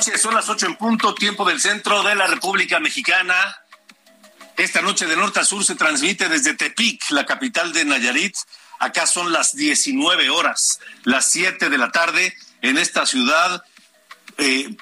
Son las ocho en punto, tiempo del centro de la República Mexicana. Esta noche de norte a sur se transmite desde Tepic, la capital de Nayarit. Acá son las 19 horas, las 7 de la tarde, en esta ciudad eh,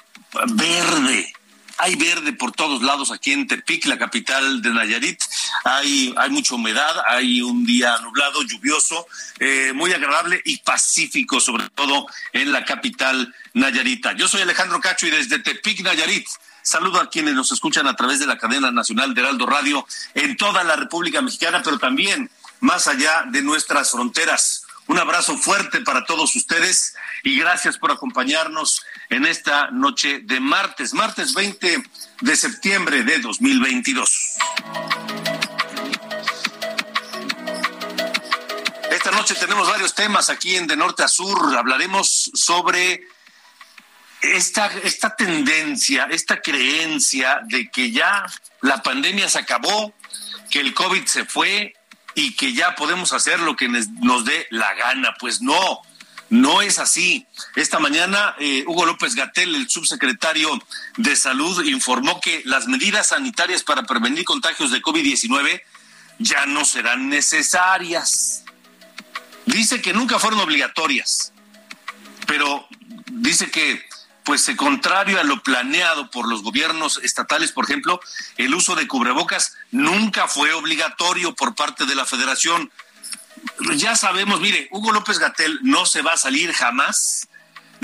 verde. Hay verde por todos lados aquí en Tepic, la capital de Nayarit. Hay, hay mucha humedad, hay un día nublado, lluvioso, eh, muy agradable y pacífico, sobre todo en la capital Nayarita. Yo soy Alejandro Cacho y desde Tepic, Nayarit, Saludo a quienes nos escuchan a través de la cadena nacional de Heraldo Radio en toda la República Mexicana, pero también más allá de nuestras fronteras. Un abrazo fuerte para todos ustedes y gracias por acompañarnos en esta noche de martes, martes 20 de septiembre de 2022. Esta noche tenemos varios temas aquí en De Norte a Sur. Hablaremos sobre esta, esta tendencia, esta creencia de que ya la pandemia se acabó, que el COVID se fue y que ya podemos hacer lo que nos dé la gana. Pues no, no es así. Esta mañana, eh, Hugo López Gatel, el subsecretario de Salud, informó que las medidas sanitarias para prevenir contagios de COVID-19 ya no serán necesarias. Dice que nunca fueron obligatorias, pero dice que pues eh, contrario a lo planeado por los gobiernos estatales, por ejemplo, el uso de cubrebocas nunca fue obligatorio por parte de la federación. Ya sabemos, mire, Hugo López Gatel no se va a salir jamás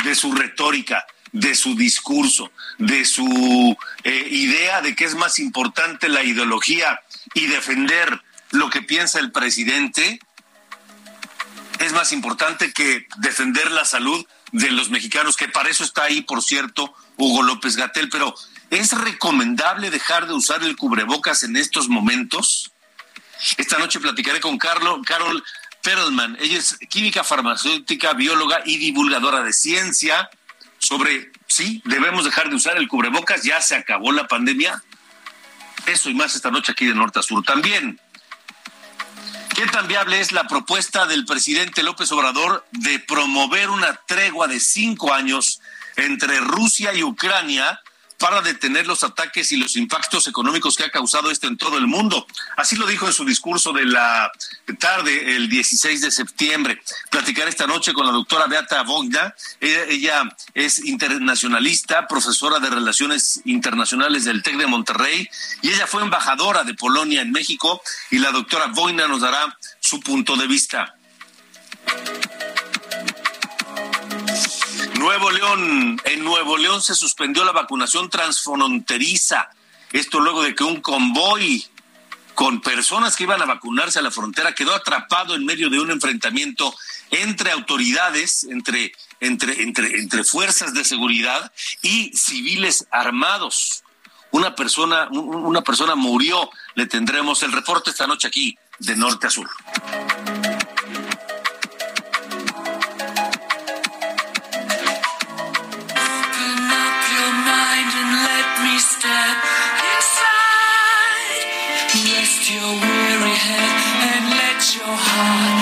de su retórica, de su discurso, de su eh, idea de que es más importante la ideología y defender lo que piensa el presidente es más importante que defender la salud de los mexicanos, que para eso está ahí, por cierto, Hugo López Gatel, pero ¿es recomendable dejar de usar el cubrebocas en estos momentos? Esta noche platicaré con Carlo, Carol Perlman, ella es química farmacéutica, bióloga y divulgadora de ciencia, sobre si debemos dejar de usar el cubrebocas, ya se acabó la pandemia. Eso y más esta noche aquí de Norte a Sur. También ¿Qué tan viable es la propuesta del presidente López Obrador de promover una tregua de cinco años entre Rusia y Ucrania para detener los ataques y los impactos económicos que ha causado esto en todo el mundo. Así lo dijo en su discurso de la tarde, el 16 de septiembre. Platicar esta noche con la doctora Beata Vogna. Ella, es internacionalista, profesora de Relaciones Internacionales del TEC de Monterrey, y ella fue embajadora de Polonia en México, y la doctora Vogna nos dará su punto de vista. Nuevo León, en Nuevo León se suspendió la vacunación transfronteriza. Esto luego de que un convoy con personas que iban a vacunarse a la frontera quedó atrapado en medio de un enfrentamiento entre autoridades, entre, entre, entre, entre fuerzas de seguridad y civiles armados. Una persona, una persona murió. Le tendremos el reporte esta noche aquí de norte a sur. your heart.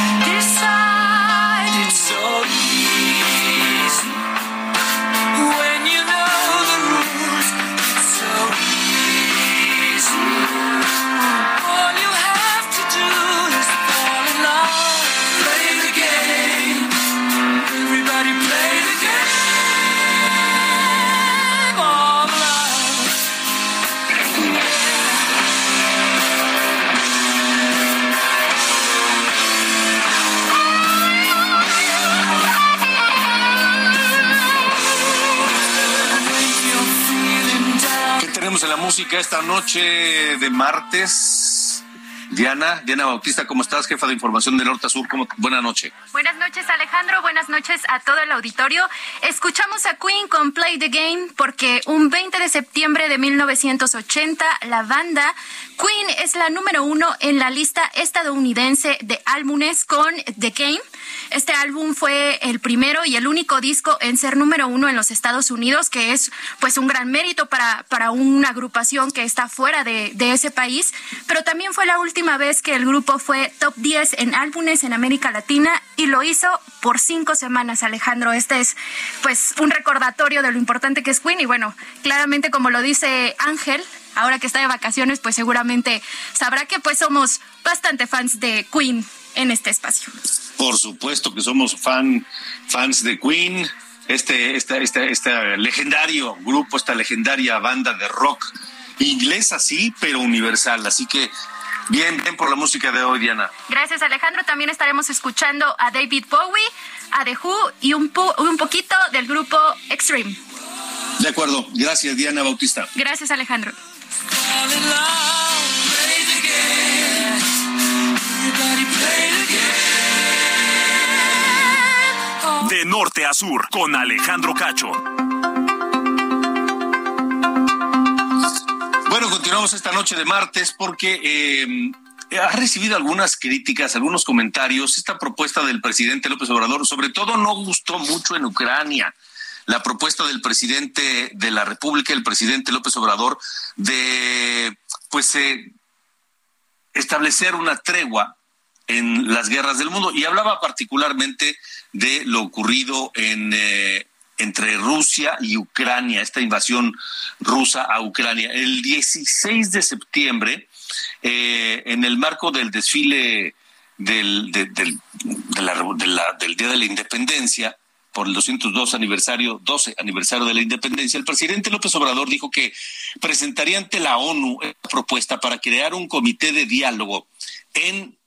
Esta noche de martes? Diana, Diana Bautista, ¿cómo estás? Jefa de información de Norte a Sur. ¿Cómo? Buenas noches. Buenas noches, Alejandro. Buenas noches a todo el auditorio. Escuchamos a Queen con Play the Game porque un 20 de septiembre de 1980 la banda Queen es la número uno en la lista estadounidense de álbumes con The Game. Este álbum fue el primero y el único disco en ser número uno en los Estados Unidos, que es pues un gran mérito para, para una agrupación que está fuera de, de ese país. Pero también fue la última vez que el grupo fue top 10 en álbumes en América Latina y lo hizo por cinco semanas, Alejandro. Este es pues un recordatorio de lo importante que es Queen y bueno, claramente como lo dice Ángel, ahora que está de vacaciones, pues seguramente sabrá que pues somos bastante fans de Queen en este espacio. Por supuesto que somos fan, fans de Queen, este, este, este, este legendario grupo, esta legendaria banda de rock inglesa, sí, pero universal. Así que bien, bien por la música de hoy, Diana. Gracias, Alejandro. También estaremos escuchando a David Bowie, a The Who y un, un poquito del grupo Extreme. De acuerdo. Gracias, Diana Bautista. Gracias, Alejandro. De norte a sur, con Alejandro Cacho. Continuamos esta noche de martes porque eh, ha recibido algunas críticas, algunos comentarios. Esta propuesta del presidente López Obrador, sobre todo, no gustó mucho en Ucrania la propuesta del presidente de la República, el presidente López Obrador, de pues eh, establecer una tregua en las guerras del mundo y hablaba particularmente de lo ocurrido en eh, entre Rusia y Ucrania, esta invasión rusa a Ucrania. El 16 de septiembre, eh, en el marco del desfile del, del, Día de la Independencia, por el 202 aniversario, 12 aniversario de la independencia, el presidente López Obrador dijo que presentaría ante la ONU una propuesta para crear un comité de diálogo en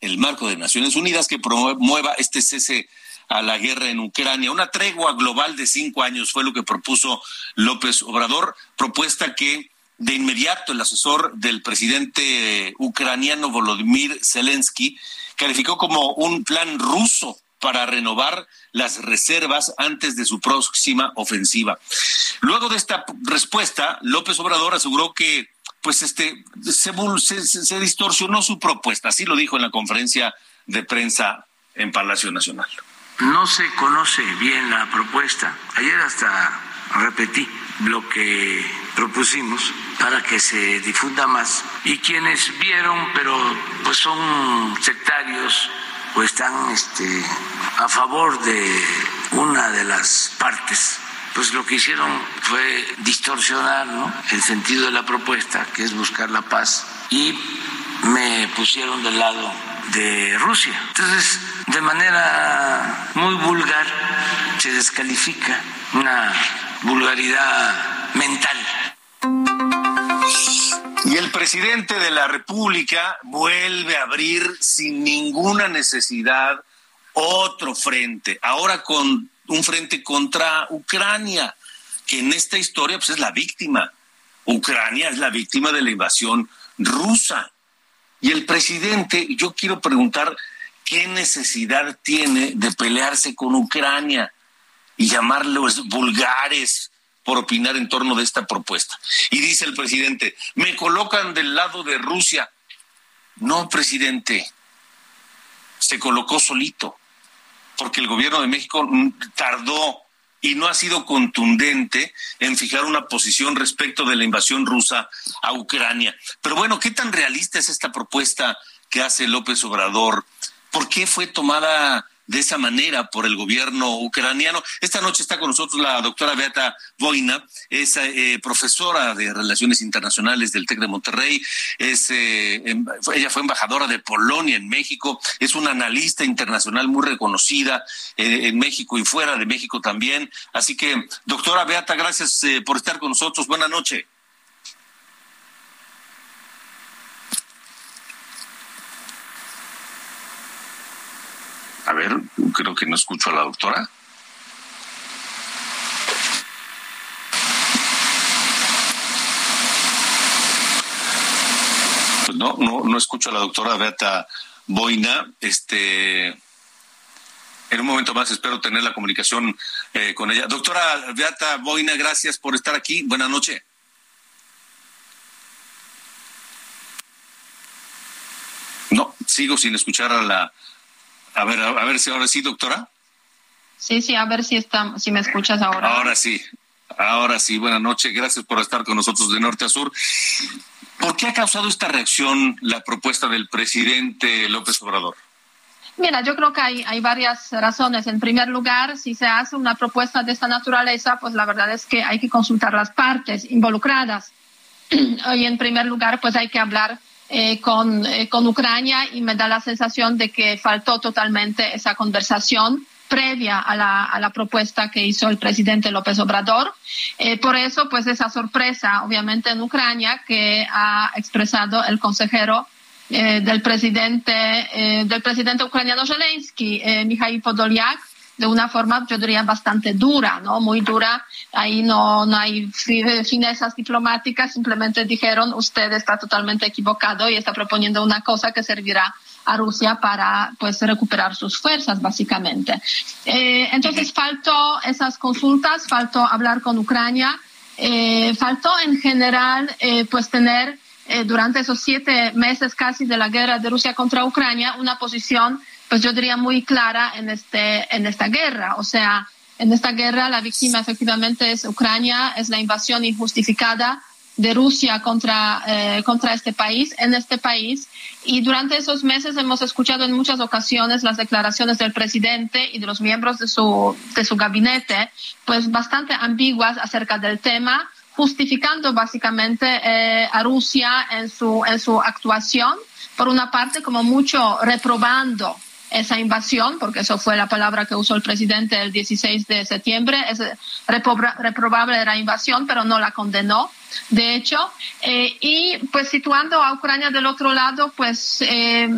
el marco de Naciones Unidas que promueva este cese a la guerra en Ucrania. Una tregua global de cinco años fue lo que propuso López Obrador, propuesta que de inmediato el asesor del presidente ucraniano Volodymyr Zelensky calificó como un plan ruso para renovar las reservas antes de su próxima ofensiva. Luego de esta respuesta, López Obrador aseguró que pues este se, se, distorsionó su propuesta, así lo dijo en la conferencia de prensa en Palacio Nacional. No se conoce bien la propuesta. Ayer hasta repetí lo que propusimos para que se difunda más. Y quienes vieron, pero pues son sectarios o están este, a favor de una de las partes, pues lo que hicieron fue distorsionar el sentido de la propuesta, que es buscar la paz, y me pusieron del lado de Rusia. Entonces, de manera muy vulgar, se descalifica una vulgaridad mental y el presidente de la República vuelve a abrir sin ninguna necesidad otro frente, ahora con un frente contra Ucrania, que en esta historia pues, es la víctima. Ucrania es la víctima de la invasión rusa. Y el presidente, yo quiero preguntar, ¿qué necesidad tiene de pelearse con Ucrania y llamarlos vulgares, por opinar en torno de esta propuesta. Y dice el presidente, me colocan del lado de Rusia. No, presidente, se colocó solito, porque el gobierno de México tardó y no ha sido contundente en fijar una posición respecto de la invasión rusa a Ucrania. Pero bueno, ¿qué tan realista es esta propuesta que hace López Obrador? ¿Por qué fue tomada de esa manera por el gobierno ucraniano. Esta noche está con nosotros la doctora Beata Boina, es eh, profesora de Relaciones Internacionales del TEC de Monterrey, es, eh, em, ella fue embajadora de Polonia en México, es una analista internacional muy reconocida eh, en México y fuera de México también. Así que, doctora Beata, gracias por estar con nosotros. Buenas noches. Ver, creo que no escucho a la doctora. no, no, no escucho a la doctora Beata Boina. Este, en un momento más espero tener la comunicación eh, con ella. Doctora Beata Boina, gracias por estar aquí. Buenas noches. No, sigo sin escuchar a la. A ver, a, ver si ahora sí, doctora. Sí, sí, a ver si está, si me escuchas ahora. Ahora sí, ahora sí. Buenas noches, gracias por estar con nosotros de norte a sur. ¿Por qué ha causado esta reacción la propuesta del presidente López Obrador? Mira, yo creo que hay, hay varias razones. En primer lugar, si se hace una propuesta de esta naturaleza, pues la verdad es que hay que consultar las partes involucradas. Y en primer lugar, pues hay que hablar eh, con, eh, con Ucrania y me da la sensación de que faltó totalmente esa conversación previa a la, a la propuesta que hizo el presidente López Obrador. Eh, por eso, pues esa sorpresa, obviamente, en Ucrania que ha expresado el consejero eh, del presidente eh, del presidente ucraniano Zelensky, Mikhail Podolyak, de una forma, yo diría, bastante dura, ¿no? Muy dura. Ahí no, no hay finezas diplomáticas, simplemente dijeron, usted está totalmente equivocado y está proponiendo una cosa que servirá a Rusia para pues recuperar sus fuerzas básicamente. Eh, entonces faltó esas consultas, faltó hablar con Ucrania, eh, faltó en general eh, pues tener eh, durante esos siete meses casi de la guerra de Rusia contra Ucrania una posición pues yo diría muy clara en este en esta guerra, o sea en esta guerra la víctima efectivamente es Ucrania, es la invasión injustificada de Rusia contra, eh, contra este país, en este país. Y durante esos meses hemos escuchado en muchas ocasiones las declaraciones del presidente y de los miembros de su, de su gabinete, pues bastante ambiguas acerca del tema, justificando básicamente eh, a Rusia en su, en su actuación, por una parte como mucho reprobando esa invasión, porque eso fue la palabra que usó el presidente el 16 de septiembre, es reprobable la invasión, pero no la condenó, de hecho, eh, y pues situando a Ucrania del otro lado, pues eh,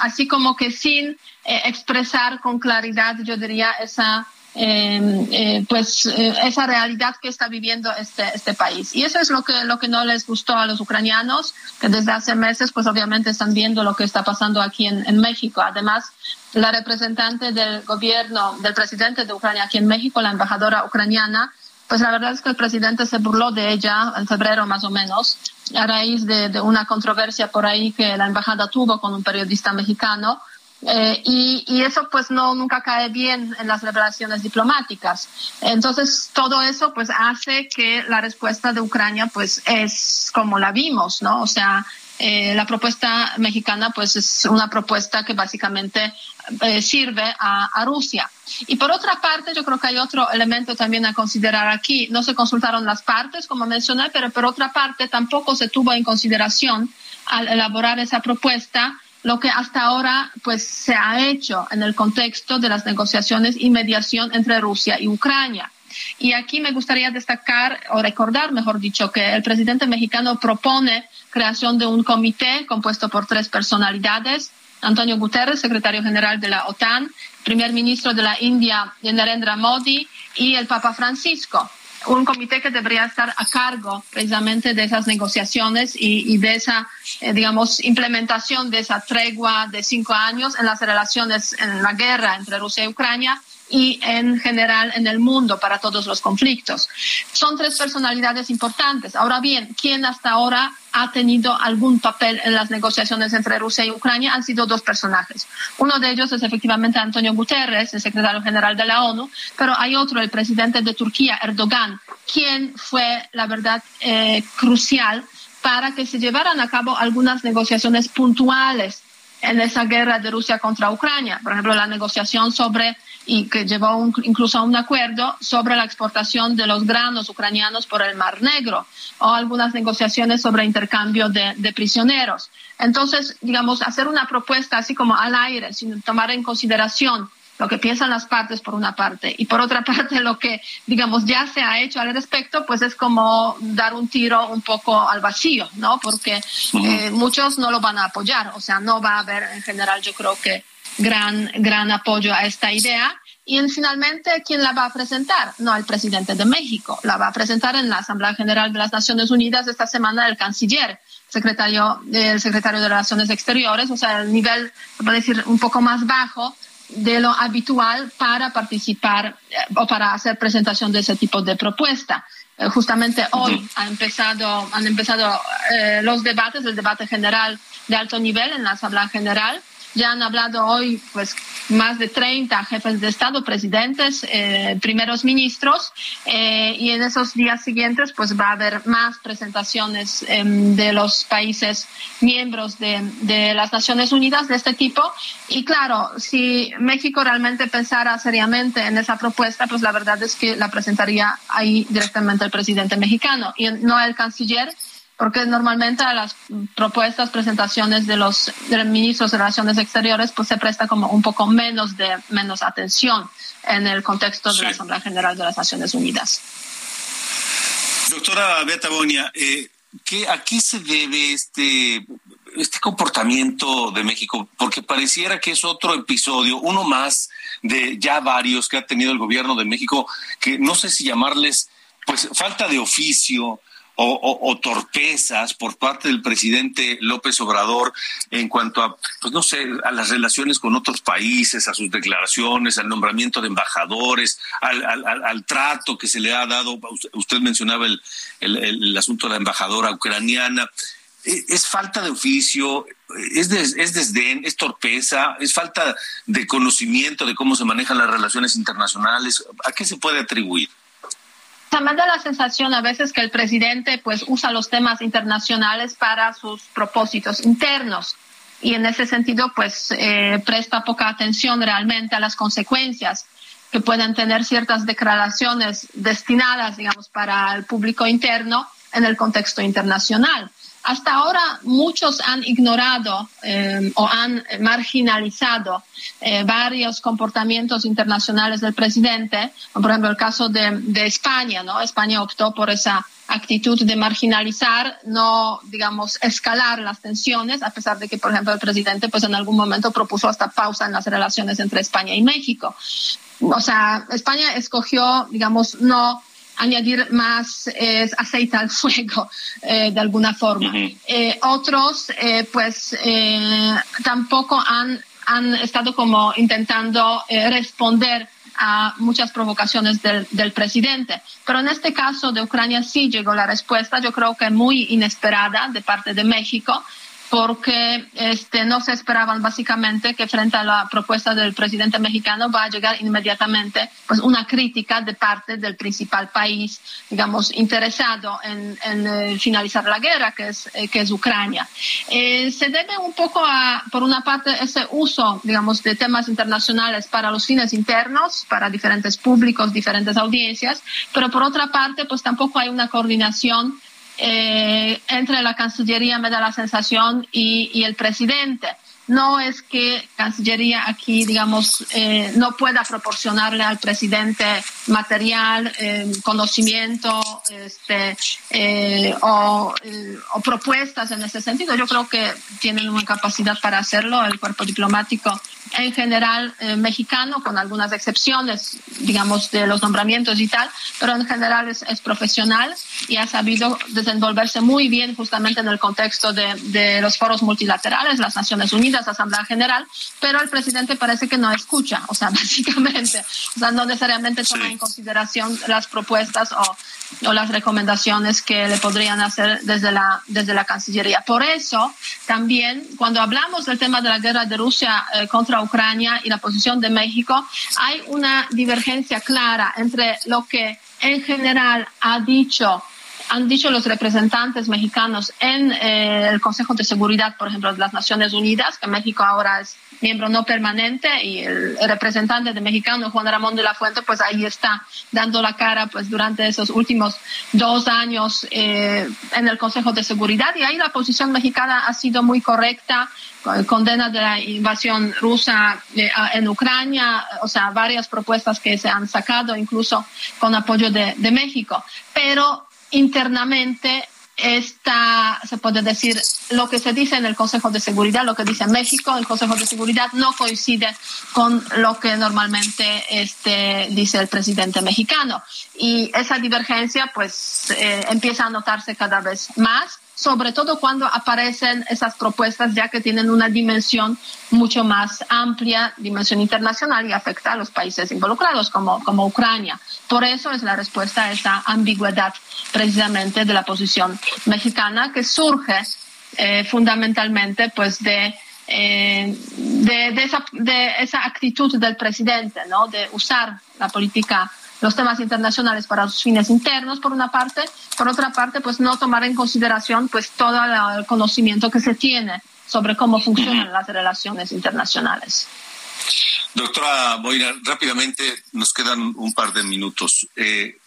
así como que sin eh, expresar con claridad, yo diría, esa Em, eh, pues eh, esa realidad que está viviendo este, este país. Y eso es lo que, lo que no les gustó a los ucranianos, que desde hace meses pues obviamente están viendo lo que está pasando aquí en, México. Además, la representante del gobierno, del presidente de Ucrania aquí en México, la embajadora ucraniana, pues la verdad es que el presidente se burló de ella en febrero más o menos, a raíz de una controversia por ahí que la embajada tuvo con un periodista mexicano eh, y, eso pues no nunca cae bien en las relaciones diplomáticas. Entonces todo eso pues hace que la respuesta de Ucrania pues es como la vimos, ¿no? O sea, eh, la propuesta mexicana pues es una propuesta que básicamente eh, sirve a, a, Rusia. Y por otra parte, yo creo que hay otro elemento también a considerar aquí. No se consultaron las partes, como mencioné, pero por otra parte tampoco se tuvo en consideración al elaborar esa propuesta lo que hasta ahora pues se ha hecho en el contexto de las negociaciones y mediación entre Rusia y Ucrania. Y aquí me gustaría destacar o recordar, mejor dicho, que el presidente mexicano propone creación de un comité compuesto por tres personalidades. Antonio Guterres, secretario general de la OTAN, primer ministro de la India, Narendra Modi, y el Papa Francisco un comité que debería estar a cargo precisamente de esas negociaciones y, y de esa, eh, digamos, implementación de esa tregua de cinco años en las relaciones, en la guerra entre Rusia y Ucrania y en general en el mundo para todos los conflictos. Son tres personalidades importantes. Ahora bien, ¿quién hasta ahora ha tenido algún papel en las negociaciones entre Rusia y Ucrania han sido dos personajes. Uno de ellos es efectivamente Antonio Guterres, el secretario general de la ONU, pero hay otro, el presidente de Turquía, Erdogan, quien fue, la verdad, eh, crucial para que se llevaran a cabo algunas negociaciones puntuales en esa guerra de Rusia contra Ucrania. Por ejemplo, la negociación sobre y que llevó incluso a un acuerdo sobre la exportación de los granos ucranianos por el Mar Negro o algunas negociaciones sobre intercambio de, de, prisioneros. Entonces, digamos, hacer una propuesta así como al aire, sin tomar en consideración lo que piensan las partes por una parte y por otra parte lo que, digamos, ya se ha hecho al respecto, pues es como dar un tiro un poco al vacío, ¿no? Porque eh, muchos no lo van a apoyar, o sea, no va a haber en general, yo creo que gran, gran apoyo a esta idea. y finalmente, ¿quién la va a presentar? No el presidente de México, la va a presentar en la Asamblea General de las Naciones Unidas esta semana el canciller, secretario, el secretario de Relaciones Exteriores, o sea, el nivel, a decir, un poco más bajo de lo habitual para participar eh, o para hacer presentación de ese tipo de propuesta. Eh, justamente hoy ha empezado, han empezado eh, los debates, el debate general de alto nivel en la Asamblea General ya han hablado hoy pues más de 30 jefes de Estado, presidentes, eh, primeros ministros eh, y en esos días siguientes pues va a haber más presentaciones em, de los países miembros de, de, las Naciones Unidas de este tipo. Y claro, si México realmente pensara seriamente en esa propuesta pues la verdad es que la presentaría ahí directamente el presidente mexicano. Y no el canciller porque normalmente a las propuestas, presentaciones de los, ministros de Relaciones Exteriores, pues se presta como un poco menos de menos atención en el contexto de la Asamblea General de las Naciones Unidas. Doctora Beata Bonia, eh, ¿a qué se debe este, este comportamiento de México? Porque pareciera que es otro episodio, uno más de ya varios que ha tenido el gobierno de México, que no sé si llamarles pues falta de oficio, o, torpezas por parte del presidente López Obrador en cuanto a, pues no sé, a las relaciones con otros países, a sus declaraciones, al nombramiento de embajadores, al, trato que se le ha dado. Usted mencionaba el, asunto de la embajadora ucraniana. E, es falta de oficio, es, es desdén, es torpeza, es falta de conocimiento de cómo se manejan las relaciones internacionales. ¿A qué se puede atribuir? Me da la sensación a veces que el presidente pues usa los temas internacionales para sus propósitos internos y en ese sentido pues eh, presta poca atención realmente a las consecuencias que pueden tener ciertas declaraciones destinadas digamos para el público interno en el contexto internacional. Hasta ahora muchos han ignorado eh, o han marginalizado eh, varios comportamientos internacionales del presidente, por ejemplo el caso de, España, ¿no? España optó por esa actitud de marginalizar, no, digamos, escalar las tensiones, a pesar de que, por ejemplo, el presidente, pues en algún momento propuso hasta pausa en las relaciones entre España y México. O sea, España escogió, digamos, no añadir más aceite al fuego eh, de alguna forma. Eh, otros, eh, pues, tampoco han, han estado como intentando responder a muchas provocaciones del, del, presidente. Pero en este caso de Ucrania sí llegó la respuesta, yo creo que muy inesperada de parte de México, porque este, no se esperaban básicamente que frente a la propuesta del presidente mexicano va a llegar inmediatamente pues, una crítica de parte del principal país, digamos, interesado en, eh, finalizar la guerra, que es, eh, que es Ucrania. Eh, se debe un poco a, por una parte, ese uso, digamos, de temas internacionales para los fines internos, para diferentes públicos, diferentes audiencias, pero por otra parte, pues tampoco hay una coordinación eh, entre la Cancillería, me da la sensación, y, el presidente. No es que Cancillería aquí, digamos, eh, no pueda proporcionarle al presidente material, eh, conocimiento este, o, o, propuestas en ese sentido. Yo creo que tienen una capacidad para hacerlo. El cuerpo diplomático en general eh, mexicano, con algunas excepciones, digamos, de los nombramientos y tal, pero en general es, profesional y ha sabido desenvolverse muy bien justamente en el contexto de, los foros multilaterales, las Naciones Unidas, la Asamblea General, pero el presidente parece que no escucha, o sea, básicamente, o sea, no necesariamente toma en consideración las propuestas o, o las recomendaciones que le podrían hacer desde la, desde la Cancillería. Por eso, también, cuando hablamos del tema de la guerra de Rusia eh, contra Ucrania y la posición de México, hay una divergencia clara entre lo que en general ha dicho han dicho los representantes mexicanos en eh, el Consejo de Seguridad, por ejemplo, de las Naciones Unidas, que México ahora es miembro no permanente y el, representante de mexicano, Juan Ramón de la Fuente, pues ahí está dando la cara pues durante esos últimos dos años eh, en el Consejo de Seguridad y ahí la posición mexicana ha sido muy correcta, condena de la invasión rusa eh, en Ucrania, o sea, varias propuestas que se han sacado, incluso con apoyo de, de México. Pero internamente está, se puede decir, lo que se dice en el Consejo de Seguridad, lo que dice México, el Consejo de Seguridad no coincide con lo que normalmente este, dice el presidente mexicano. Y esa divergencia pues eh, empieza a notarse cada vez más sobre todo cuando aparecen esas propuestas ya que tienen una dimensión mucho más amplia, dimensión internacional y afecta a los países involucrados como, como Ucrania. Por eso es la respuesta a esa ambigüedad precisamente de la posición mexicana que surge eh, fundamentalmente pues de eh, de, de, esa, de, esa, actitud del presidente, ¿no? de usar la política los temas internacionales para sus fines internos, por una parte, por otra parte, pues no tomar en consideración pues todo el conocimiento que se tiene sobre cómo funcionan las relaciones internacionales. Doctora Boina, rápidamente nos quedan un par de minutos. Eh,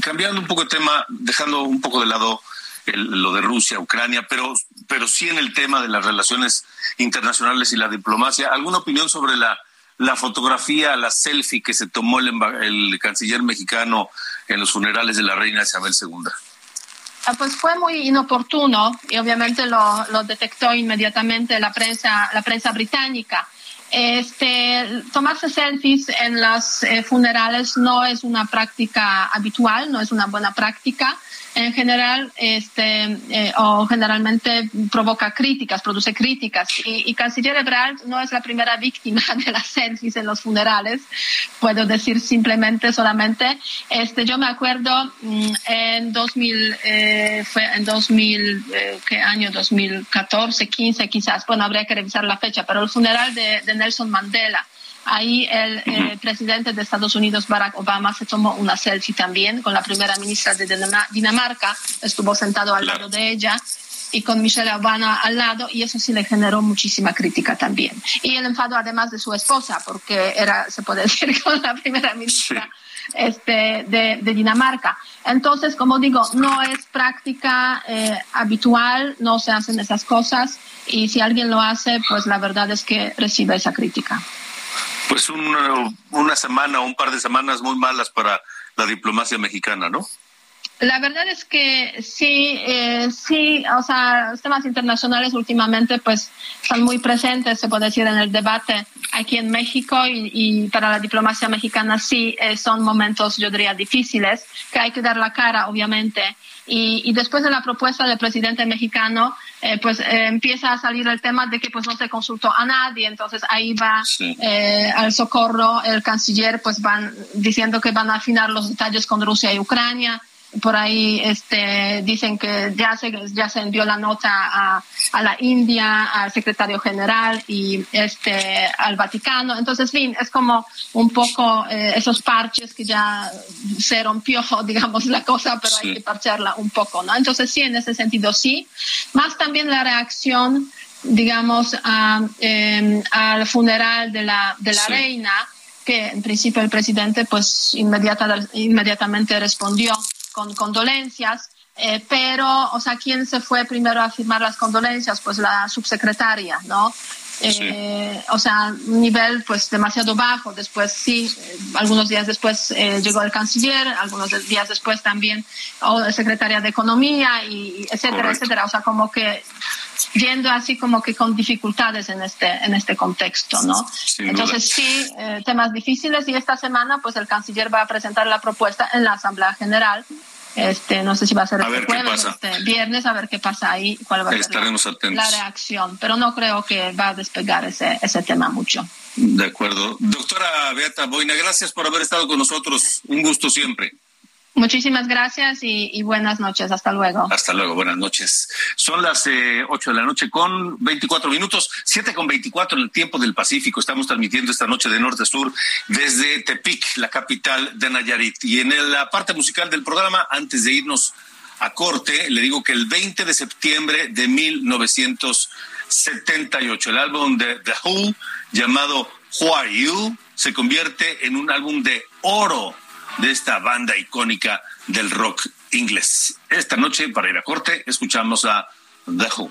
cambiando un poco de tema, dejando un poco de lado lo de Rusia, Ucrania, pero, pero sí en el tema de las relaciones internacionales y la diplomacia. ¿Alguna opinión sobre la la fotografía, la selfie que se tomó el, canciller mexicano en los funerales de la reina Isabel II? Ah, pues fue muy inoportuno y obviamente lo, lo detectó inmediatamente la prensa, la prensa británica. Este, tomarse selfies en los eh, funerales no es una práctica habitual, no es una buena práctica en general este, eh, o generalmente provoca críticas, produce críticas. Y, Canciller Ebrard no es la primera víctima de las selfies en los funerales, puedo decir simplemente, solamente. Este, yo me acuerdo mm, en 2000, eh, fue en 2000, eh, ¿qué año? 2014, 15 quizás, bueno, habría que revisar la fecha, pero el funeral de Nelson Mandela Ahí el eh, presidente de Estados Unidos, Barack Obama, se tomó una selfie también con la primera ministra de Dinamarca, estuvo sentado al lado de ella y con Michelle Obama al lado y eso sí le generó muchísima crítica también. Y el enfado además de su esposa, porque era, se puede decir, con la primera ministra. Este, de, Dinamarca. Entonces, como digo, no es práctica eh, habitual, no se hacen esas cosas y si alguien lo hace, pues la verdad es que recibe esa crítica pues una, una semana o un par de semanas muy malas para la diplomacia mexicana, ¿no? La verdad es que sí, eh, sí, o sea, los temas internacionales últimamente pues están muy presentes, se puede decir, en el debate aquí en México y, para la diplomacia mexicana sí eh, son momentos, yo diría, difíciles, que hay que dar la cara, obviamente. Y, después de la propuesta del presidente mexicano, eh, pues empieza a salir el tema de que pues no se consultó a nadie, entonces ahí va al socorro el canciller, pues van diciendo que van a afinar los detalles con Rusia y Ucrania por ahí este, dicen que ya se, ya se envió la nota a, a la India, al secretario general y este, al Vaticano. Entonces, fin, es como un poco eh, esos parches que ya se rompió, digamos, la cosa, pero hay que parcharla un poco, ¿no? Entonces, sí, en ese sentido, sí. Más también la reacción, digamos, a, em, al funeral de la, de la reina, que en principio el presidente, pues, inmediata, inmediatamente respondió con condolencias, eh, pero, o sea, ¿quién se fue primero a firmar las condolencias? Pues la subsecretaria, ¿no? Eh, o sea, un nivel pues demasiado bajo. Después sí, eh, algunos días después llegó el canciller, algunos días después también o la secretaria de Economía y etcétera, etcétera. O sea, como que yendo así como que con dificultades en este en este contexto, ¿no? Entonces sí, temas difíciles y esta semana pues el canciller va a presentar la propuesta en la Asamblea General este, no sé si va a ser este jueves, este viernes, a ver qué pasa ahí, cuál va a ser la, reacción. Pero no creo que va a despegar ese, ese tema mucho. De acuerdo. Doctora Beata Boina, gracias por haber estado con nosotros. Un gusto siempre. Muchísimas gracias y, buenas noches. Hasta luego. Hasta luego. Buenas noches. Son las eh, ocho de la noche con 24 minutos, siete con 24 en el tiempo del Pacífico. Estamos transmitiendo esta noche de norte a sur desde Tepic, la capital de Nayarit. Y en la parte musical del programa, antes de irnos a corte, le digo que el 20 de septiembre de 1978, el álbum de The Who, llamado Who Are You, se convierte en un álbum de oro de esta banda icónica del rock inglés. Esta noche, para ir a corte, escuchamos a The Who.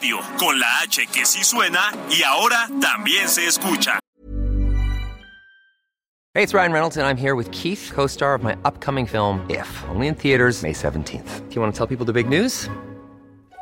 Radio, con la H que sí suena y ahora también se escucha. Hey, it's Ryan Reynolds and I'm here with Keith, co-star of my upcoming film If, only in theaters May 17th. Do you want to tell people the big news?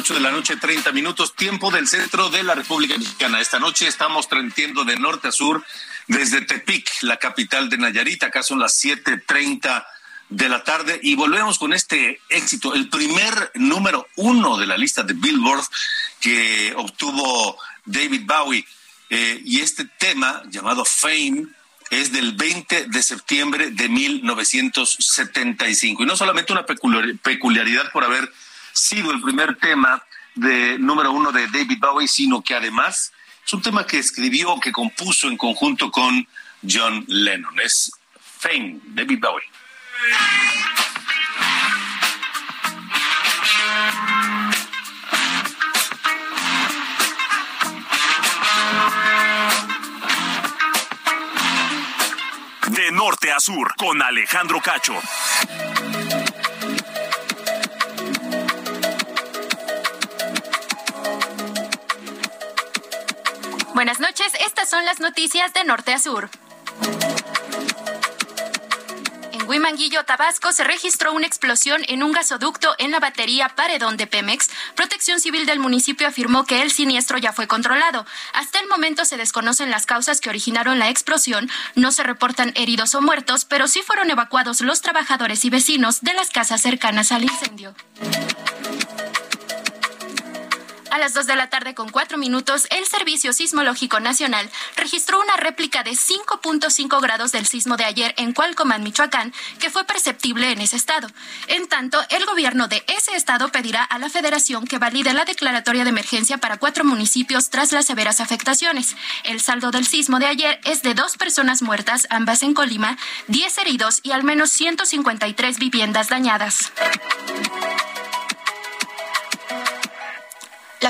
8 de la noche, 30 minutos, tiempo del centro de la República Mexicana. Esta noche estamos transmitiendo de norte a sur desde Tepic, la capital de Nayarit. Acá son las 7:30 de la tarde y volvemos con este éxito, el primer número uno de la lista de Billboard que obtuvo David Bowie. Eh, y este tema llamado Fame es del 20 de septiembre de 1975. Y no solamente una peculiaridad por haber sido el primer tema de número uno de David Bowie, sino que además es un tema que escribió, que compuso en conjunto con John Lennon. Es Fame, David Bowie. De norte a sur, con Alejandro Cacho. Buenas noches, estas son las noticias de norte a sur. En Huimanguillo, Tabasco, se registró una explosión en un gasoducto en la batería Paredón de Pemex. Protección Civil del municipio afirmó que el siniestro ya fue controlado. Hasta el momento se desconocen las causas que originaron la explosión. No se reportan heridos o muertos, pero sí fueron evacuados los trabajadores y vecinos de las casas cercanas al incendio. A las 2 de la tarde con 4 minutos, el Servicio Sismológico Nacional registró una réplica de 5.5 grados del sismo de ayer en Cualcomán, Michoacán, que fue perceptible en ese estado. En tanto, el gobierno de ese estado pedirá a la federación que valide la declaratoria de emergencia para cuatro municipios tras las severas afectaciones. El saldo del sismo de ayer es de dos personas muertas, ambas en Colima, 10 heridos y al menos 153 viviendas dañadas.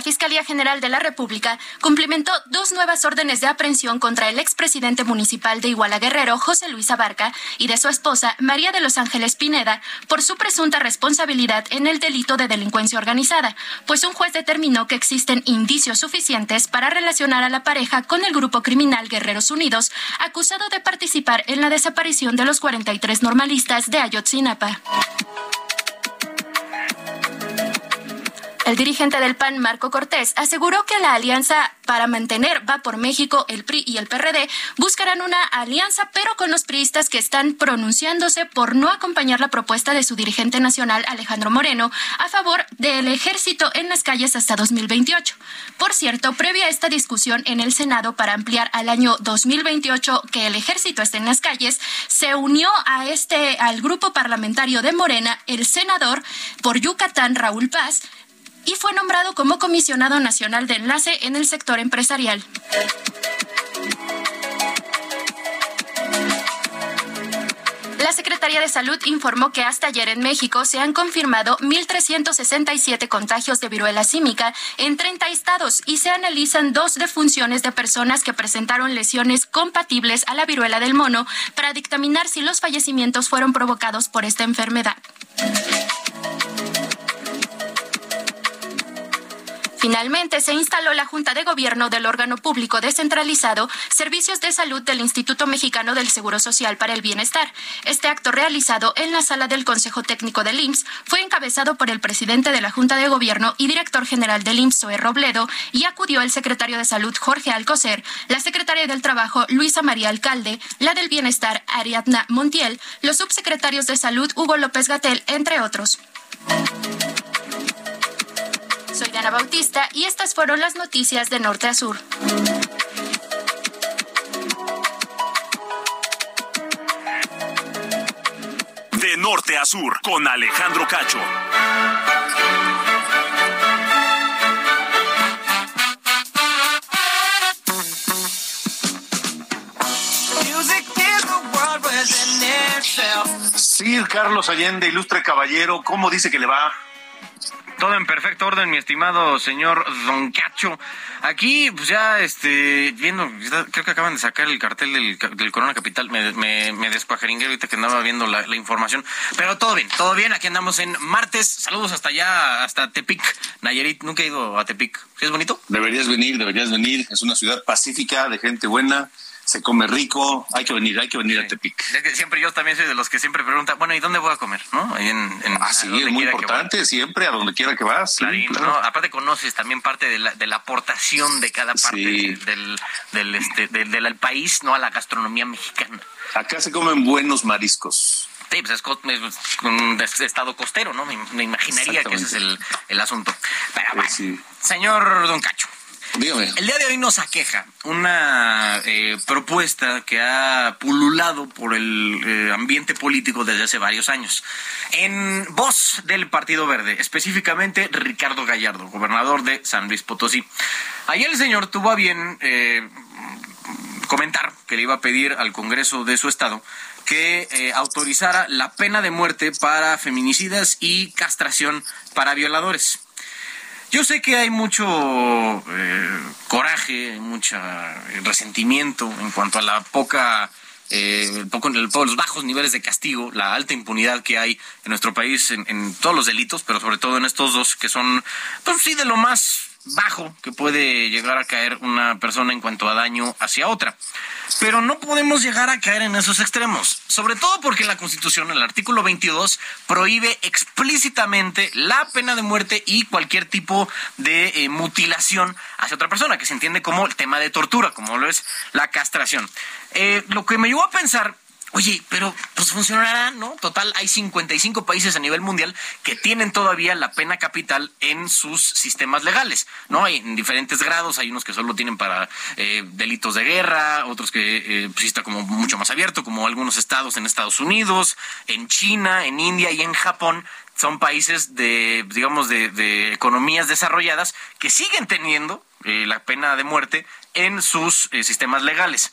La Fiscalía General de la República cumplimentó dos nuevas órdenes de aprehensión contra el expresidente municipal de Iguala Guerrero, José Luis Abarca, y de su esposa, María de los Ángeles Pineda, por su presunta responsabilidad en el delito de delincuencia organizada, pues un juez determinó que existen indicios suficientes para relacionar a la pareja con el grupo criminal Guerreros Unidos, acusado de participar en la desaparición de los 43 normalistas de Ayotzinapa. El dirigente del PAN, Marco Cortés, aseguró que la alianza para mantener Va por México, el PRI y el PRD buscarán una alianza, pero con los priistas que están pronunciándose por no acompañar la propuesta de su dirigente nacional, Alejandro Moreno, a favor del ejército en las calles hasta 2028. Por cierto, previa a esta discusión en el Senado para ampliar al año 2028 que el ejército esté en las calles, se unió a este al grupo parlamentario de Morena el senador por Yucatán, Raúl Paz, y fue nombrado como comisionado nacional de enlace en el sector empresarial. La Secretaría de Salud informó que hasta ayer en México se han confirmado 1.367 contagios de viruela símica en 30 estados y se analizan dos defunciones de personas que presentaron lesiones compatibles a la viruela del mono para dictaminar si los fallecimientos fueron provocados por esta enfermedad. Finalmente, se instaló la Junta de Gobierno del órgano público descentralizado Servicios de Salud del Instituto Mexicano del Seguro Social para el Bienestar. Este acto realizado en la sala del Consejo Técnico del IMSS fue encabezado por el presidente de la Junta de Gobierno y director general del IMSS, Zoe Robledo, y acudió el secretario de Salud, Jorge Alcocer, la secretaria del Trabajo, Luisa María Alcalde, la del Bienestar, Ariadna Montiel, los subsecretarios de Salud, Hugo López Gatel, entre otros. Bautista y estas fueron las noticias de Norte a Sur. De norte a sur, con Alejandro Cacho. Sir Carlos Allende, ilustre caballero, ¿cómo dice que le va? Todo en perfecto orden, mi estimado señor Don Cacho. Aquí, pues ya, este, viendo, creo que acaban de sacar el cartel del, del Corona Capital. Me, me, me despajaringué ahorita que andaba viendo la, información. Pero todo bien, todo bien. Aquí andamos en martes. Saludos hasta allá, hasta Tepic, Nayarit. Nunca he ido a Tepic. ¿Sí es bonito? Deberías venir, deberías venir. Es una ciudad pacífica, de gente buena se come rico, hay que venir, hay que venir sí. a Tepic. siempre yo también soy de los que siempre preguntan, bueno, ¿y dónde voy a comer? ¿No? Ahí en, en ah, sí, es muy importante, siempre a donde quiera que vas. Clarín, sí, claro. ¿no? Aparte conoces también parte de la, de la aportación de cada parte sí. del, del, este, del, del, país, ¿no? A la gastronomía mexicana. Acá se comen buenos mariscos. Sí, pues es, es un estado costero, ¿no? Me, me imaginaría que ese es el, el asunto. Pero, bueno, señor Don Cacho. El día de hoy nos aqueja una eh, propuesta que ha pululado por el eh, ambiente político desde hace varios años. En voz del Partido Verde, específicamente Ricardo Gallardo, gobernador de San Luis Potosí. Ayer el señor tuvo a bien eh, comentar que le iba a pedir al Congreso de su estado que eh, autorizara la pena de muerte para feminicidas y castración para violadores. Yo sé que hay mucho eh, coraje, mucho resentimiento en cuanto a la poca, eh, poco, los bajos niveles de castigo, la alta impunidad que hay en nuestro país en, en, todos los delitos, pero sobre todo en estos dos que son, pues sí, de lo más bajo que puede llegar a caer una persona en cuanto a daño hacia otra. Pero no podemos llegar a caer en esos extremos, sobre todo porque la Constitución, el artículo 22, prohíbe explícitamente la pena de muerte y cualquier tipo de eh, mutilación hacia otra persona, que se entiende como el tema de tortura, como lo es la castración. Eh, lo que me llevó a pensar Oye, pero pues funcionará, ¿no? Total, hay 55 países a nivel mundial que tienen todavía la pena capital en sus sistemas legales, ¿no? Hay en diferentes grados, hay unos que solo tienen para eh, delitos de guerra, otros que eh, pues está como mucho más abierto, como algunos estados en Estados Unidos, en China, en India y en Japón son países de, digamos, de, economías desarrolladas que siguen teniendo eh, la pena de muerte en sus eh, sistemas legales.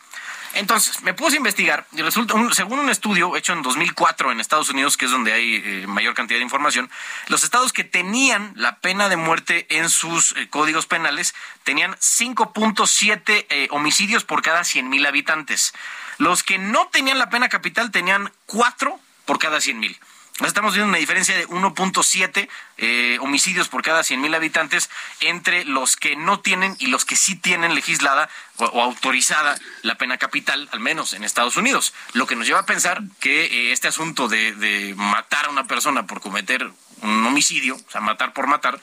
Entonces, me puse a investigar y resulta, un, según un estudio hecho en 2004 en Estados Unidos, que es donde hay eh, mayor cantidad de información, los estados que tenían la pena de muerte en sus eh, códigos penales tenían 5.7 eh, homicidios por cada 100 mil habitantes. Los que no tenían la pena capital tenían 4 por cada 100 mil. Estamos viendo una diferencia de 1.7 eh, homicidios por cada 100.000 habitantes entre los que no tienen y los que sí tienen legislada o, autorizada la pena capital, al menos en Estados Unidos. Lo que nos lleva a pensar que eh, este asunto de, matar a una persona por cometer un homicidio, o sea, matar por matar,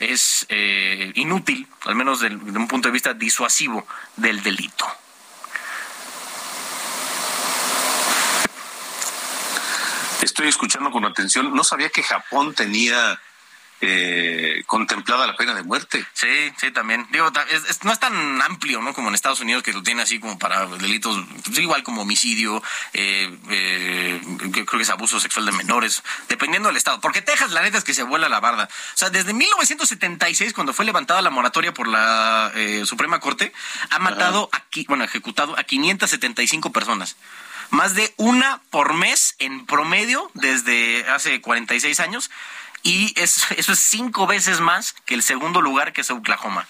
es eh, inútil, al menos de un punto de vista disuasivo del delito. Estoy escuchando con atención. No sabía que Japón tenía eh, contemplada la pena de muerte. Sí, sí, también. Digo, es, es, no es tan amplio, ¿no? Como en Estados Unidos, que lo tiene así como para delitos, pues, igual como homicidio, eh, eh, creo que es abuso sexual de menores, dependiendo del estado. Porque Texas, la neta es que se vuela la barda. O sea, desde 1976, cuando fue levantada la moratoria por la eh, Suprema Corte, ha matado, bueno, ejecutado a 575 personas. Más de una por mes en promedio desde hace 46 años y eso es cinco veces más que el segundo lugar que es Oklahoma.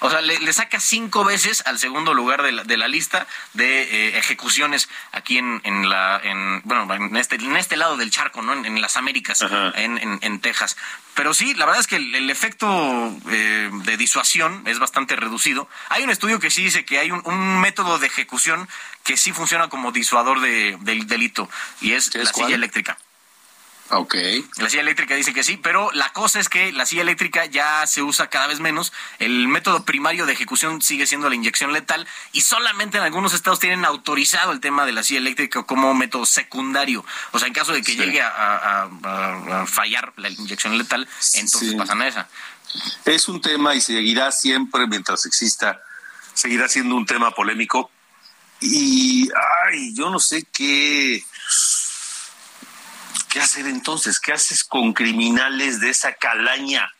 O sea, le, saca cinco veces al segundo lugar de la, de la lista de eh, ejecuciones aquí en, en la, en, bueno, en este, en este lado del charco, ¿no? En, las Américas, en, en, Texas. Pero sí, la verdad es que el, efecto eh, de disuasión es bastante reducido. Hay un estudio que sí dice que hay un, método de ejecución que sí funciona como disuador de, del delito y es la silla eléctrica. Ok. La silla eléctrica dice que sí, pero la cosa es que la silla eléctrica ya se usa cada vez menos. El método primario de ejecución sigue siendo la inyección letal y solamente en algunos estados tienen autorizado el tema de la silla eléctrica como método secundario. O sea, en caso de que llegue a, fallar la inyección letal, entonces pasan a esa. Es un tema y seguirá siempre mientras exista, seguirá siendo un tema polémico. Y, ay, yo no sé qué ¿Qué hacer entonces? ¿Qué haces con criminales de esa calaña?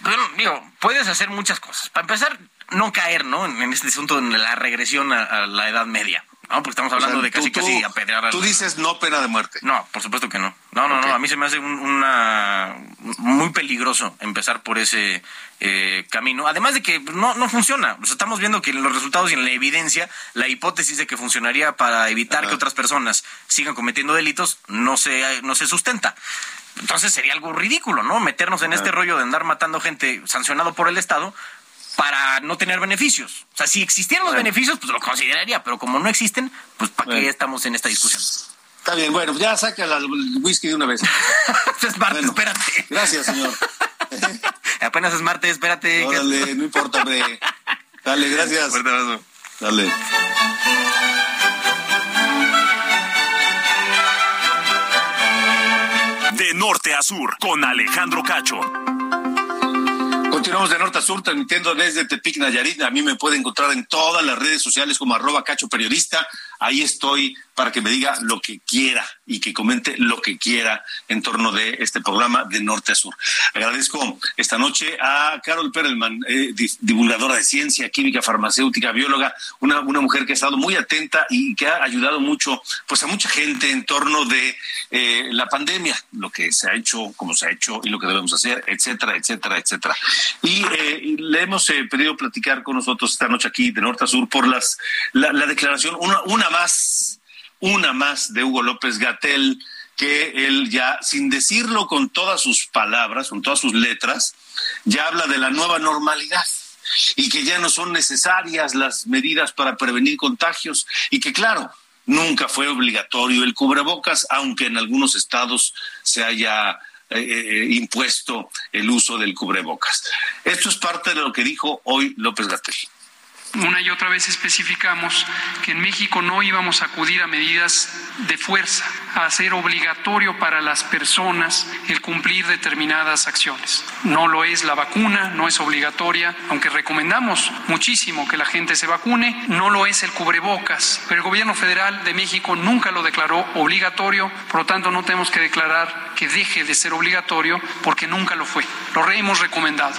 Bueno, digo, puedes hacer muchas cosas. Para empezar, no caer, ¿no? En, este asunto de la regresión a, la Edad Media. No, porque estamos hablando de casi, casi apedrear a Tú dices no pena de muerte. No, por supuesto que no. No, no, no. A mí se me hace una muy peligroso empezar por ese eh, camino. Además de que no, no funciona. estamos viendo que en los resultados y en la evidencia, la hipótesis de que funcionaría para evitar que otras personas sigan cometiendo delitos no se, no se sustenta. Entonces sería algo ridículo, ¿no? Meternos en este rollo de andar matando gente sancionado por el Estado para no tener beneficios. O sea, si existieran los beneficios, pues lo consideraría, pero como no existen, pues ¿para qué estamos en esta discusión? Está bien, bueno, ya saca el whisky de una vez. es martes, espérate. Gracias, señor. Apenas es martes, espérate. Órale, no importa, hombre. Dale, gracias. Fuerte abrazo. Dale. De norte a sur, con Alejandro Cacho. Continuamos de norte a sur, transmitiendo desde Tepic Nayarit. A mí me puede encontrar en todas las redes sociales como arroba cacho periodista. Ahí estoy para que me diga lo que quiera y que comente lo que quiera en torno de este programa de norte a sur. Agradezco esta noche a Carol Perelman, eh, divulgadora de ciencia, química, farmacéutica, bióloga, una, una mujer que ha estado muy atenta y que ha ayudado mucho pues a mucha gente en torno de eh, la pandemia, lo que se ha hecho, cómo se ha hecho y lo que debemos hacer, etcétera, etcétera, etcétera. Y, eh, le hemos pedido platicar con nosotros esta noche aquí de norte a sur por las la, la declaración, una, una más una más de Hugo López Gatel, que él ya, sin decirlo con todas sus palabras, con todas sus letras, ya habla de la nueva normalidad y que ya no son necesarias las medidas para prevenir contagios y que claro, nunca fue obligatorio el cubrebocas, aunque en algunos estados se haya eh, eh, impuesto el uso del cubrebocas. Esto es parte de lo que dijo hoy López Gatel una y otra vez especificamos que en México no íbamos a acudir a medidas de fuerza, a hacer obligatorio para las personas el cumplir determinadas acciones. No lo es la vacuna, no es obligatoria, aunque recomendamos muchísimo que la gente se vacune, no lo es el cubrebocas, pero el gobierno federal de México nunca lo declaró obligatorio, por lo tanto no tenemos que declarar que deje de ser obligatorio porque nunca lo fue. Lo hemos recomendado.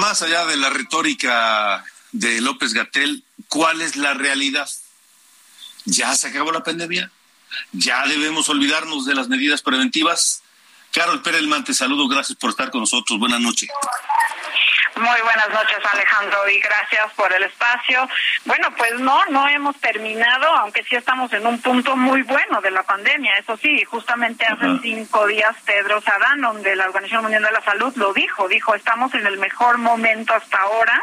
Más allá de la retórica de López Gatel, ¿cuál es la realidad? ¿Ya se acabó la pandemia? ¿Ya debemos olvidarnos de las medidas preventivas? Carol Perelman, te saludo, gracias por estar con nosotros. Buenas noches. Muy buenas noches, Alejandro, y gracias por el espacio. Bueno, pues no, no hemos terminado, aunque sí estamos en un punto muy bueno de la pandemia. Eso sí, justamente hace cinco días Tedros Adhanom de la Organización Mundial de la Salud lo dijo, dijo, estamos en el mejor momento hasta ahora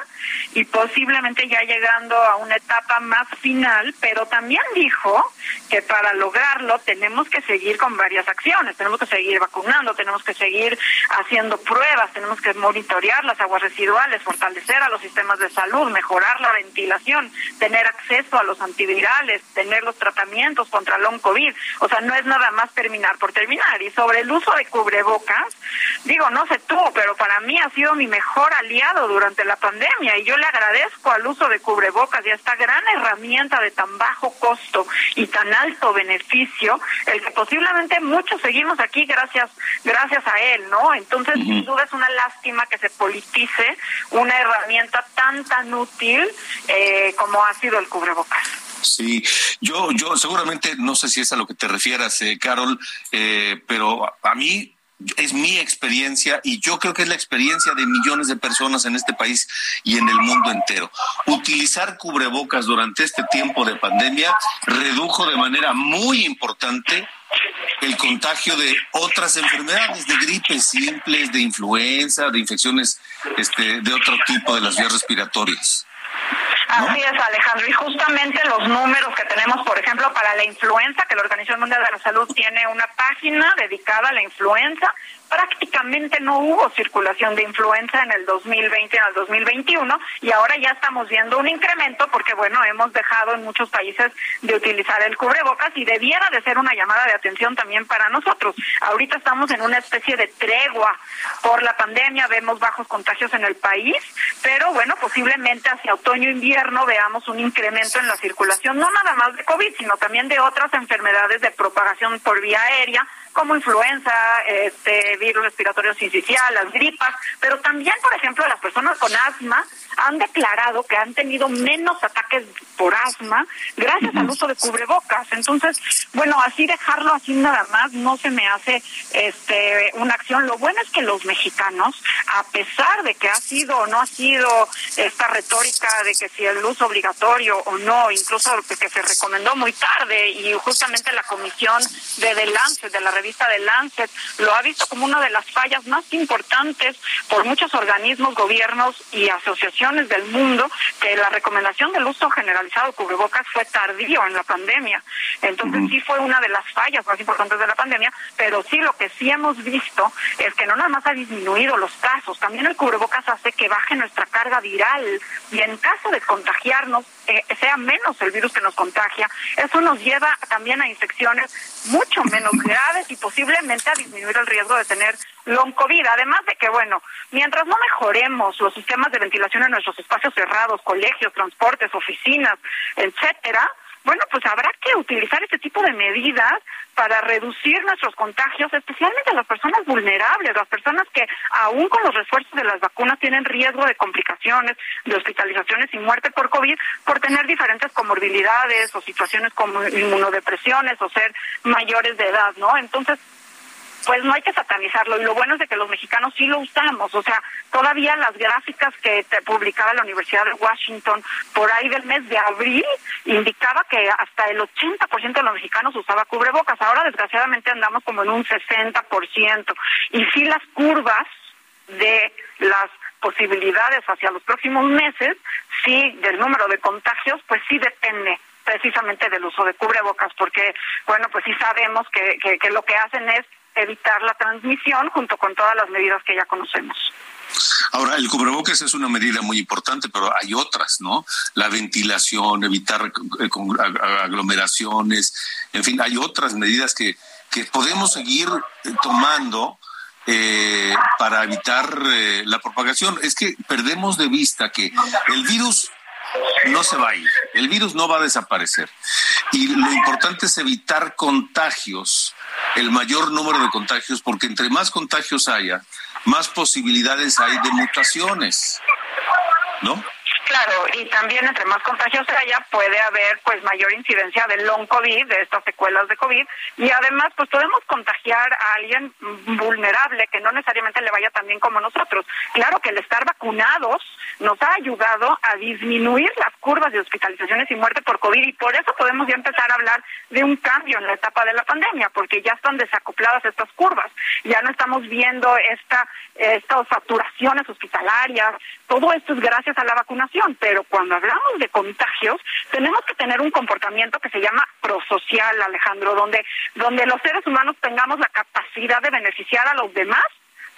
y posiblemente ya llegando a una etapa más final, pero también dijo que para lograrlo tenemos que seguir con varias acciones, tenemos que seguir vacunando, tenemos que seguir haciendo pruebas, tenemos que monitorear las aguas residuales, fortalecer a los sistemas de salud, mejorar la ventilación, tener acceso a los antivirales, tener los tratamientos contra el long COVID. O sea, no es nada más terminar por terminar. Y sobre el uso de cubrebocas, digo, no sé tú, pero para mí ha sido mi mejor aliado durante la pandemia y yo le agradezco al uso de cubrebocas y a esta gran herramienta de tan bajo costo y tan alto beneficio, el que posiblemente muchos seguimos aquí gracias gracias a él, ¿no? Entonces, sin duda es una lástima que se politice una herramienta tan, tan útil eh, como ha sido el cubrebocas. Sí, yo, yo seguramente no sé si es a lo que te refieras, eh, Carol, eh, pero a mí es mi experiencia y yo creo que es la experiencia de millones de personas en este país y en el mundo entero. Utilizar cubrebocas durante este tiempo de pandemia redujo de manera muy importante el contagio de otras enfermedades, de gripes simples, de influenza, de infecciones este, de otro tipo de las vías respiratorias. Así es, Alejandro. Y justamente los números que tenemos, por ejemplo, para la influenza, que la Organización Mundial de la Salud tiene una página dedicada a la influenza, prácticamente no hubo circulación de influenza en el 2020 y en el 2021 y ahora ya estamos viendo un incremento porque, bueno, hemos dejado en muchos países de utilizar el cubrebocas y debiera de ser una llamada de atención también para nosotros. Ahorita estamos en una especie de tregua por la pandemia, vemos bajos contagios en el país, pero bueno, posiblemente hacia otoño-invierno veamos un incremento en la circulación, no nada más de COVID, sino también de otras enfermedades de propagación por vía aérea, como influenza, este virus respiratorio sincicial, las gripas, pero también, por ejemplo, las personas con asma han declarado que han tenido menos ataques por asma gracias al uso de cubrebocas. Entonces, bueno, así dejarlo así nada más no se me hace este una acción. Lo bueno es que los mexicanos, a pesar de que ha sido o no ha sido esta retórica de que si el uso obligatorio o no, incluso que se recomendó muy tarde y justamente la comisión de The Lancet, de la revista The Lancet, lo ha visto como una de las fallas más importantes por muchos organismos, gobiernos y asociaciones del mundo, que la recomendación del uso generalizado de cubrebocas fue tardío en la pandemia. Entonces sí fue una de las fallas más importantes de la pandemia, pero sí lo que sí hemos visto es que no nada más ha disminuido los casos, también el cubrebocas hace que baje nuestra carga viral y en caso de contagiarnos, eh, sea menos el virus que nos contagia, eso nos lleva también a infecciones mucho menos graves y posiblemente a disminuir el riesgo de tener long COVID. Además de que, bueno, mientras no mejoremos los sistemas de ventilación en nuestros espacios cerrados, colegios, transportes, oficinas, etcétera, bueno, pues habrá que utilizar este tipo de medidas para reducir nuestros contagios, especialmente a las personas vulnerables, las personas que aún con los refuerzos de las vacunas tienen riesgo de complicaciones, de hospitalizaciones y muerte por COVID por tener diferentes comorbilidades o situaciones como inmunodepresiones o ser mayores de edad, ¿no? Entonces, pues no hay que satanizarlo. Y lo bueno es de que los mexicanos sí lo usamos. O sea, todavía las gráficas que te publicaba la Universidad de Washington por ahí del mes de abril indicaba que hasta el 80% de los mexicanos usaba cubrebocas. Ahora, desgraciadamente, andamos como en un 60%. Y sí las curvas de las posibilidades hacia los próximos meses, sí, del número de contagios, pues sí depende precisamente del uso de cubrebocas, porque, bueno, pues sí sabemos que, que, que lo que hacen es evitar la transmisión junto con todas las medidas que ya conocemos. Ahora, el cubrebocas es una medida muy importante, pero hay otras, ¿no? La ventilación, evitar eh, aglomeraciones, en fin, hay otras medidas que, que podemos seguir eh, tomando eh, para evitar eh, la propagación. Es que perdemos de vista que el virus no se va a ir, el virus no va a desaparecer. Y lo importante es evitar contagios, el mayor número de contagios, porque entre más contagios haya, más posibilidades hay de mutaciones, ¿no? Claro, y también entre más contagios haya, puede haber pues mayor incidencia de long COVID, de estas secuelas de COVID, y además pues podemos contagiar a alguien vulnerable que no necesariamente le vaya tan bien como nosotros. Claro que el estar vacunados nos ha ayudado a disminuir las curvas de hospitalizaciones y muerte por COVID y por eso podemos ya empezar a hablar de un cambio en la etapa de la pandemia, porque ya están desacopladas estas curvas, ya no estamos viendo esta, estas saturaciones hospitalarias, todo esto es gracias a la vacunación pero cuando hablamos de contagios, tenemos que tener un comportamiento que se llama prosocial, Alejandro, donde, donde los seres humanos tengamos la capacidad de beneficiar a los demás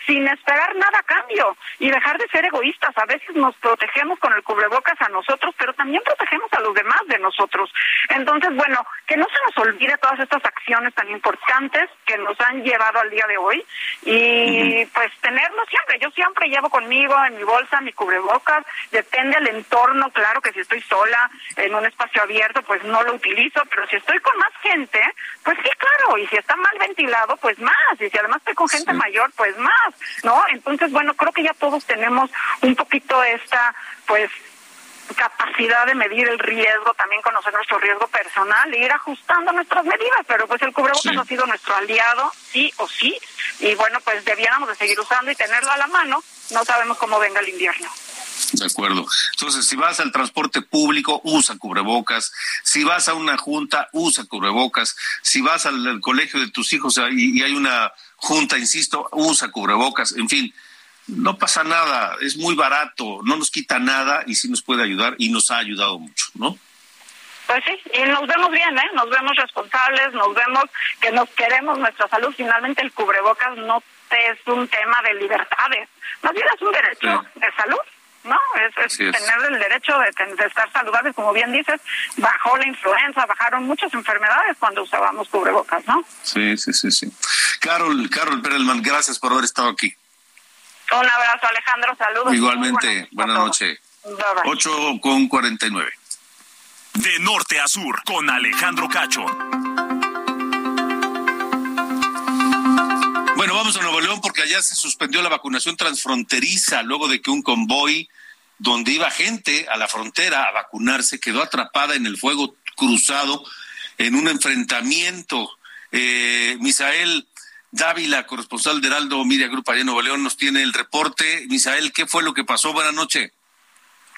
sin esperar nada a cambio y dejar de ser egoístas. A veces nos protegemos con el cubrebocas a nosotros, pero también protegemos a los demás de nosotros. Entonces, bueno, que no se nos olvide todas estas acciones tan importantes que nos han llevado al día de hoy y pues tenerlo siempre. Yo siempre llevo conmigo en mi bolsa mi cubrebocas, depende del entorno, claro que si estoy sola en un espacio abierto, pues no lo utilizo, pero si estoy con más gente, pues sí, claro, y si está mal ventilado, pues más, y si además estoy con gente mayor, pues más. ¿No? Entonces, bueno, creo que ya todos tenemos un poquito esta, pues, capacidad de medir el riesgo, también conocer nuestro riesgo personal e ir ajustando nuestras medidas, pero pues el cubrebocas ha sido nuestro aliado, sí o sí, y bueno, pues debiéramos de seguir usando y tenerlo a la mano, no sabemos cómo venga el invierno. De acuerdo. Entonces, si vas al transporte público, usa cubrebocas. Si vas a una junta, usa cubrebocas. Si vas al, colegio de tus hijos y, hay una junta, insisto, usa cubrebocas. En fin, no pasa nada. Es muy barato, no nos quita nada y sí nos puede ayudar y nos ha ayudado mucho, ¿no? Pues sí, y nos vemos bien, ¿eh? Nos vemos responsables, nos vemos que nos queremos nuestra salud. Finalmente, el cubrebocas no es un tema de libertades, más bien es un derecho de salud. ¿No? Es, tener el derecho de, estar saludables, como bien dices, bajó la influenza, bajaron muchas enfermedades cuando usábamos cubrebocas, ¿no? Sí, sí, sí, sí. Carol, Carol Perelman, gracias por haber estado aquí. Un abrazo, Alejandro, saludos. Igualmente, buenas noches. Ocho 8 con 49. De norte a sur, con Alejandro Cacho. Bueno, vamos a Nuevo León porque allá se suspendió la vacunación transfronteriza luego de que un convoy donde iba gente a la frontera a vacunarse quedó atrapada en el fuego cruzado en un enfrentamiento. Eh, Misael Dávila, corresponsal de Heraldo Media Group allá en Nuevo León, nos tiene el reporte. Misael, ¿qué fue lo que pasó? Buenas noches.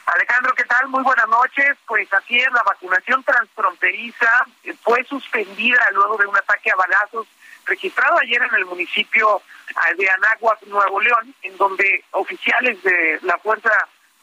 Alejandro, ¿qué tal? Muy buenas noches. Pues así es, la vacunación transfronteriza fue suspendida luego de un ataque a balazos registrado ayer en el municipio ah, de Anáhuac, Nuevo León, en donde oficiales de la Fuerza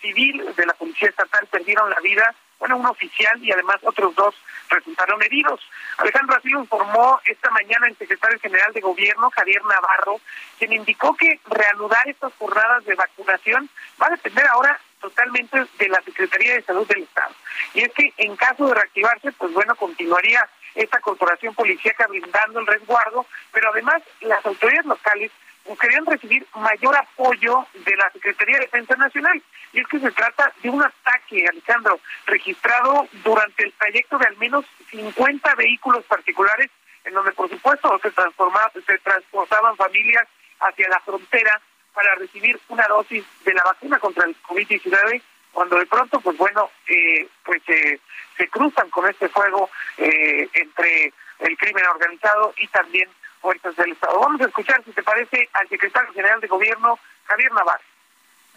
Civil de la Policía Estatal perdieron la vida, bueno, un oficial y además otros dos resultaron heridos. Alejandro así informó esta mañana el secretario general de Gobierno, Javier Navarro, quien indicó que reanudar estas jornadas de vacunación va a depender ahora totalmente de la Secretaría de Salud del Estado. Y es que en caso de reactivarse, pues bueno, continuaría esta corporación policíaca brindando el resguardo, pero además las autoridades locales querían recibir mayor apoyo de la Secretaría de Defensa Nacional. Y es que se trata de un ataque, Alejandro, registrado durante el trayecto de al menos 50 vehículos particulares, en donde por supuesto se, se transportaban familias hacia la frontera para recibir una dosis de la vacuna contra el COVID-19 cuando de pronto, pues bueno, eh, pues se cruzan con este fuego eh, entre el crimen organizado y también fuerzas del Estado. Vamos a escuchar, si te parece, al secretario general de Gobierno, Javier Navarro.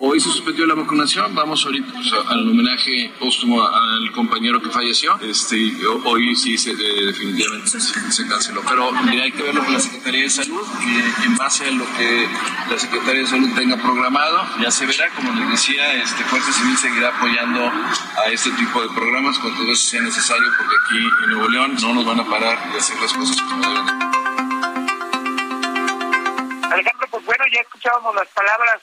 Hoy se suspendió la vacunación, vamos ahorita al homenaje póstumo al compañero que falleció. Este, hoy sí se, eh, definitivamente se, canceló, pero hay que verlo con la Secretaría de Salud y en base a lo que la Secretaría de Salud tenga programado, ya se verá, como les decía, este, Fuerza Civil seguirá apoyando a este tipo de programas cuando eso sea necesario, porque aquí en Nuevo León no nos van a parar de hacer las cosas como deben. Alejandro, pues bueno, ya escuchábamos las palabras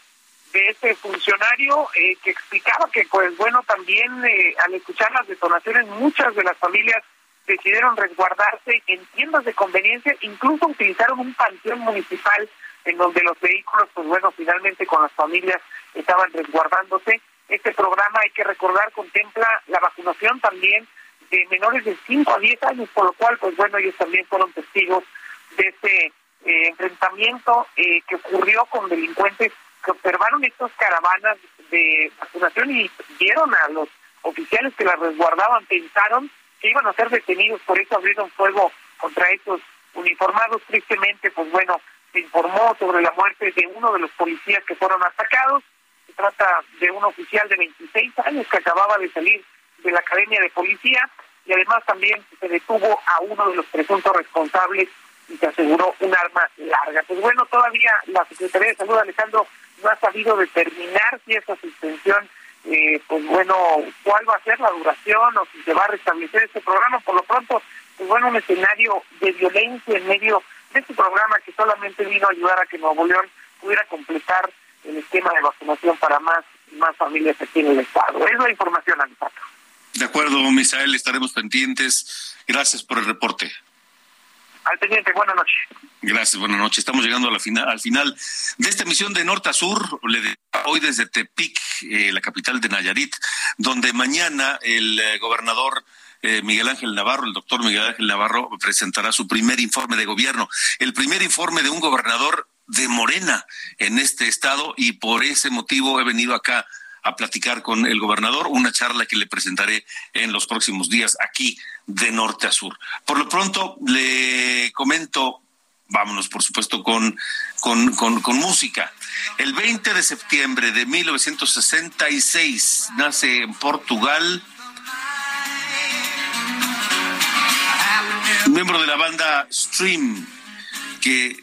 de este funcionario eh, que explicaba que, pues bueno, también eh, al escuchar las detonaciones, muchas de las familias decidieron resguardarse en tiendas de conveniencia, incluso utilizaron un panteón municipal en donde los vehículos, pues bueno, finalmente con las familias estaban resguardándose. Este programa, hay que recordar, contempla la vacunación también de menores de 5 a 10 años, por lo cual, pues bueno, ellos también fueron testigos de este eh, enfrentamiento que ocurrió con delincuentes que observaron estas caravanas de vacunación y vieron a los oficiales que las resguardaban, pensaron que iban a ser detenidos, por eso abrieron fuego contra estos uniformados. Tristemente, pues bueno, se informó sobre la muerte de uno de los policías que fueron atacados. Se trata de un oficial de 26 años que acababa de salir de la Academia de Policía y además también se detuvo a uno de los presuntos responsables y se aseguró un arma larga. Pues bueno, todavía la Secretaría de Salud, Alejandro, no ha sabido determinar si esa suspensión, eh, pues bueno, cuál va a ser la duración o si se va a restablecer este programa. Por lo pronto, pues bueno, un escenario de violencia en medio de este programa que solamente vino a ayudar a que Nuevo León pudiera completar el esquema de vacunación para más más familias aquí en el Estado. Es la información, Alejandro. De acuerdo, Misael, estaremos pendientes. Gracias por el reporte. Al teniente, buenas noches. Gracias, buenas noches. Estamos llegando a la final, al final de esta emisión de Norte a Sur, hoy desde Tepic, eh, la capital de Nayarit, donde mañana el eh, gobernador eh, Miguel Ángel Navarro, el doctor Miguel Ángel Navarro, presentará su primer informe de gobierno. El primer informe de un gobernador de Morena en este estado y por ese motivo he venido acá a platicar con el gobernador, una charla que le presentaré en los próximos días aquí de norte a sur. Por lo pronto le comento, vámonos por supuesto con, con, con, música. El 20 de septiembre de 1966 nace en Portugal un miembro de la banda Stream que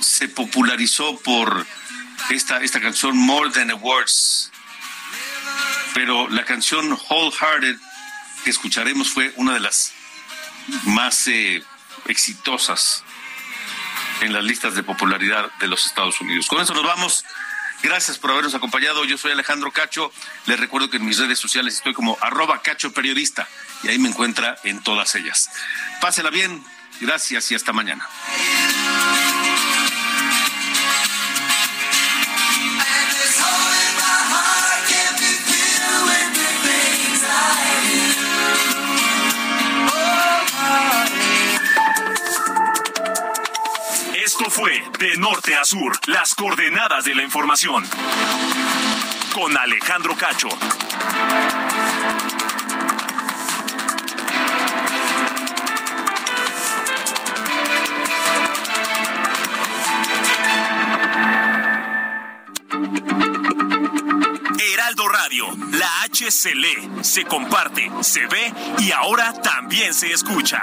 se popularizó por esta, esta canción More Than a Words. Pero la canción Wholehearted que escucharemos fue una de las más eh, exitosas en las listas de popularidad de los Estados Unidos. Con eso nos vamos. Gracias por habernos acompañado. Yo soy Alejandro Cacho. Les recuerdo que en mis redes sociales estoy como arroba cacho periodista y ahí me encuentra en todas ellas. Pásela bien. Gracias y hasta mañana. Esto fue De Norte a Sur, las coordenadas de la información. Con Alejandro Cacho. Heraldo Radio, la H se lee, se comparte, se ve y ahora también se escucha.